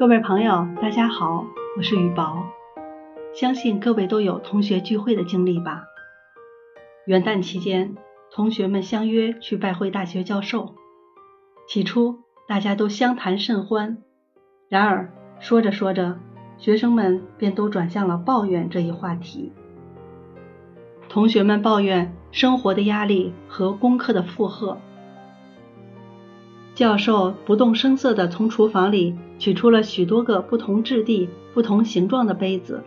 各位朋友，大家好，我是雨宝。相信各位都有同学聚会的经历吧？元旦期间，同学们相约去拜会大学教授。起初，大家都相谈甚欢。然而，说着说着，学生们便都转向了抱怨这一话题。同学们抱怨生活的压力和功课的负荷。教授不动声色地从厨房里取出了许多个不同质地、不同形状的杯子，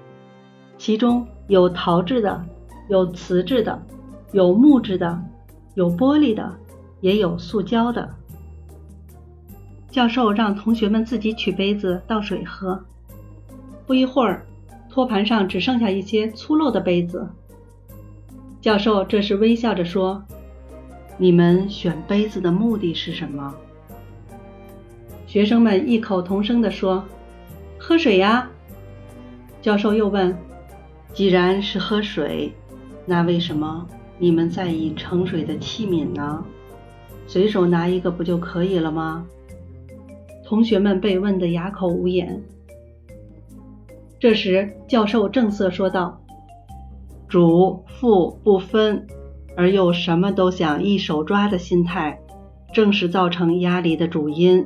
其中有陶制的，有瓷质的，有木质的，有玻璃的，也有塑胶的。教授让同学们自己取杯子倒水喝。不一会儿，托盘上只剩下一些粗陋的杯子。教授这时微笑着说：“你们选杯子的目的是什么？”学生们异口同声地说：“喝水呀。”教授又问：“既然是喝水，那为什么你们在意盛水的器皿呢？随手拿一个不就可以了吗？”同学们被问得哑口无言。这时，教授正色说道：“主副不分，而又什么都想一手抓的心态，正是造成压力的主因。”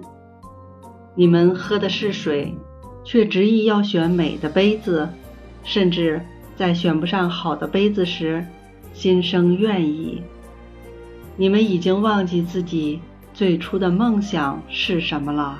你们喝的是水，却执意要选美的杯子，甚至在选不上好的杯子时，心生怨意。你们已经忘记自己最初的梦想是什么了。